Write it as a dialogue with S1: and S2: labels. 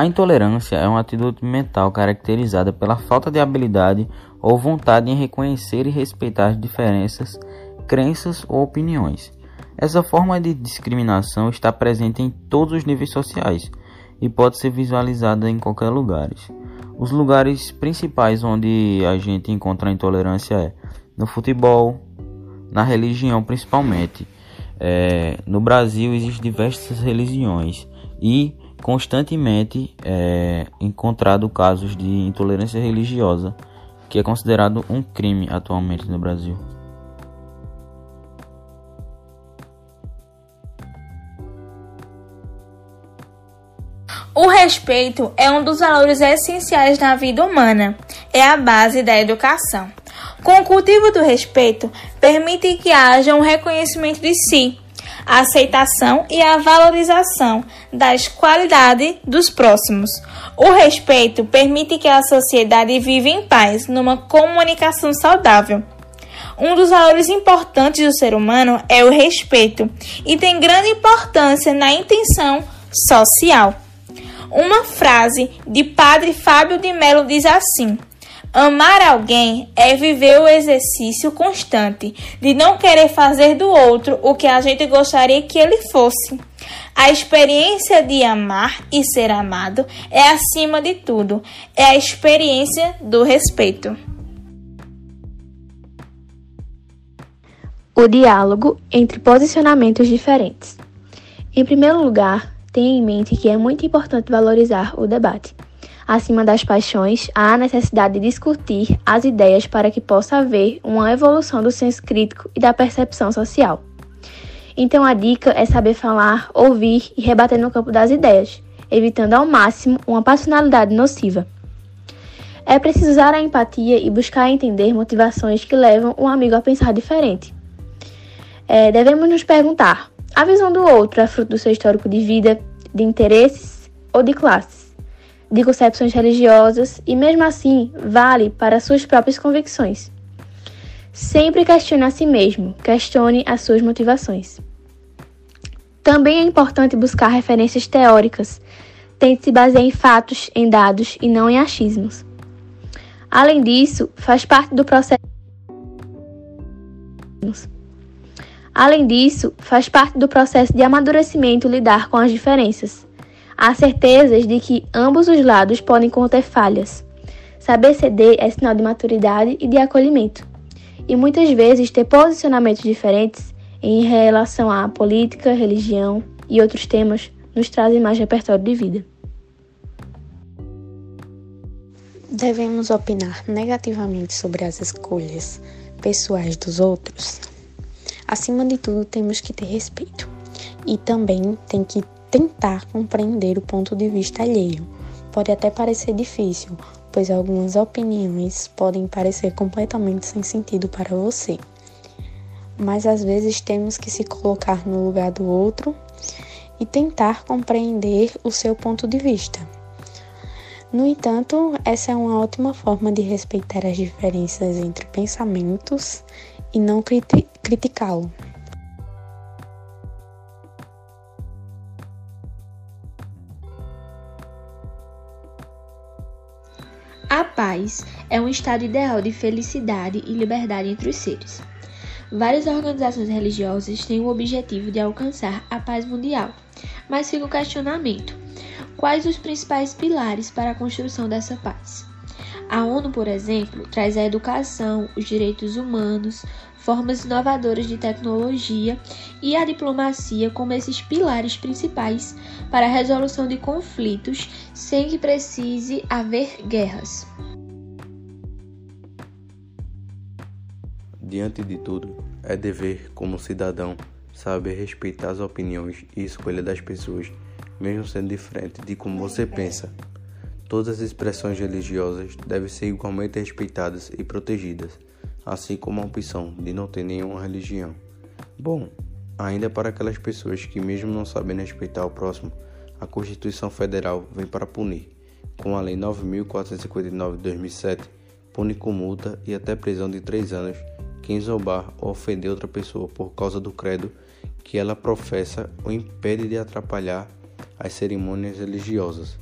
S1: A intolerância é uma atitude mental caracterizada pela falta de habilidade ou vontade em reconhecer e respeitar as diferenças, crenças ou opiniões. Essa forma de discriminação está presente em todos os níveis sociais e pode ser visualizada em qualquer lugar. Os lugares principais onde a gente encontra a intolerância é no futebol, na religião principalmente. É, no Brasil existem diversas religiões e constantemente é encontrado casos de intolerância religiosa, que é considerado um crime atualmente no Brasil.
S2: O respeito é um dos valores essenciais na vida humana, é a base da educação. Com o cultivo do respeito, permite que haja um reconhecimento de si, a aceitação e a valorização das qualidades dos próximos. O respeito permite que a sociedade viva em paz, numa comunicação saudável. Um dos valores importantes do ser humano é o respeito e tem grande importância na intenção social. Uma frase de Padre Fábio de Mello diz assim: Amar alguém é viver o exercício constante de não querer fazer do outro o que a gente gostaria que ele fosse. A experiência de amar e ser amado é, acima de tudo, é a experiência do respeito.
S3: O diálogo entre posicionamentos diferentes. Em primeiro lugar, tenha em mente que é muito importante valorizar o debate acima das paixões, há a necessidade de discutir as ideias para que possa haver uma evolução do senso crítico e da percepção social. Então, a dica é saber falar, ouvir e rebater no campo das ideias, evitando ao máximo uma passionalidade nociva. É preciso usar a empatia e buscar entender motivações que levam um amigo a pensar diferente. É, devemos nos perguntar: a visão do outro é fruto do seu histórico de vida, de interesses ou de classes? De concepções religiosas e, mesmo assim, vale para suas próprias convicções. Sempre questione a si mesmo, questione as suas motivações. Também é importante buscar referências teóricas. Tente se basear em fatos, em dados e não em achismos. Além disso, faz parte do processo. Além disso, faz parte do processo de amadurecimento lidar com as diferenças. Há certezas de que ambos os lados podem conter falhas. Saber ceder é sinal de maturidade e de acolhimento. E muitas vezes ter posicionamentos diferentes em relação à política, religião e outros temas nos trazem mais repertório de vida.
S4: Devemos opinar negativamente sobre as escolhas pessoais dos outros? Acima de tudo, temos que ter respeito. E também tem que tentar compreender o ponto de vista alheio. Pode até parecer difícil, pois algumas opiniões podem parecer completamente sem sentido para você. Mas às vezes temos que se colocar no lugar do outro e tentar compreender o seu ponto de vista. No entanto, essa é uma ótima forma de respeitar as diferenças entre pensamentos e não criticá-lo.
S2: A paz é um estado ideal de felicidade e liberdade entre os seres. Várias organizações religiosas têm o objetivo de alcançar a paz mundial, mas fica o questionamento: quais os principais pilares para a construção dessa paz? A ONU, por exemplo, traz a educação, os direitos humanos, formas inovadoras de tecnologia e a diplomacia como esses pilares principais para a resolução de conflitos sem que precise haver guerras.
S5: Diante de tudo, é dever, como cidadão, saber respeitar as opiniões e escolha das pessoas, mesmo sendo diferente de como você pensa. Todas as expressões religiosas devem ser igualmente respeitadas e protegidas assim como a opção de não ter nenhuma religião. Bom, ainda para aquelas pessoas que, mesmo não sabendo respeitar o próximo, a Constituição Federal vem para punir, com a Lei 9.459 de 2007, pune com multa e até prisão de 3 anos quem zombar ou ofender outra pessoa por causa do credo que ela professa ou impede de atrapalhar as cerimônias religiosas.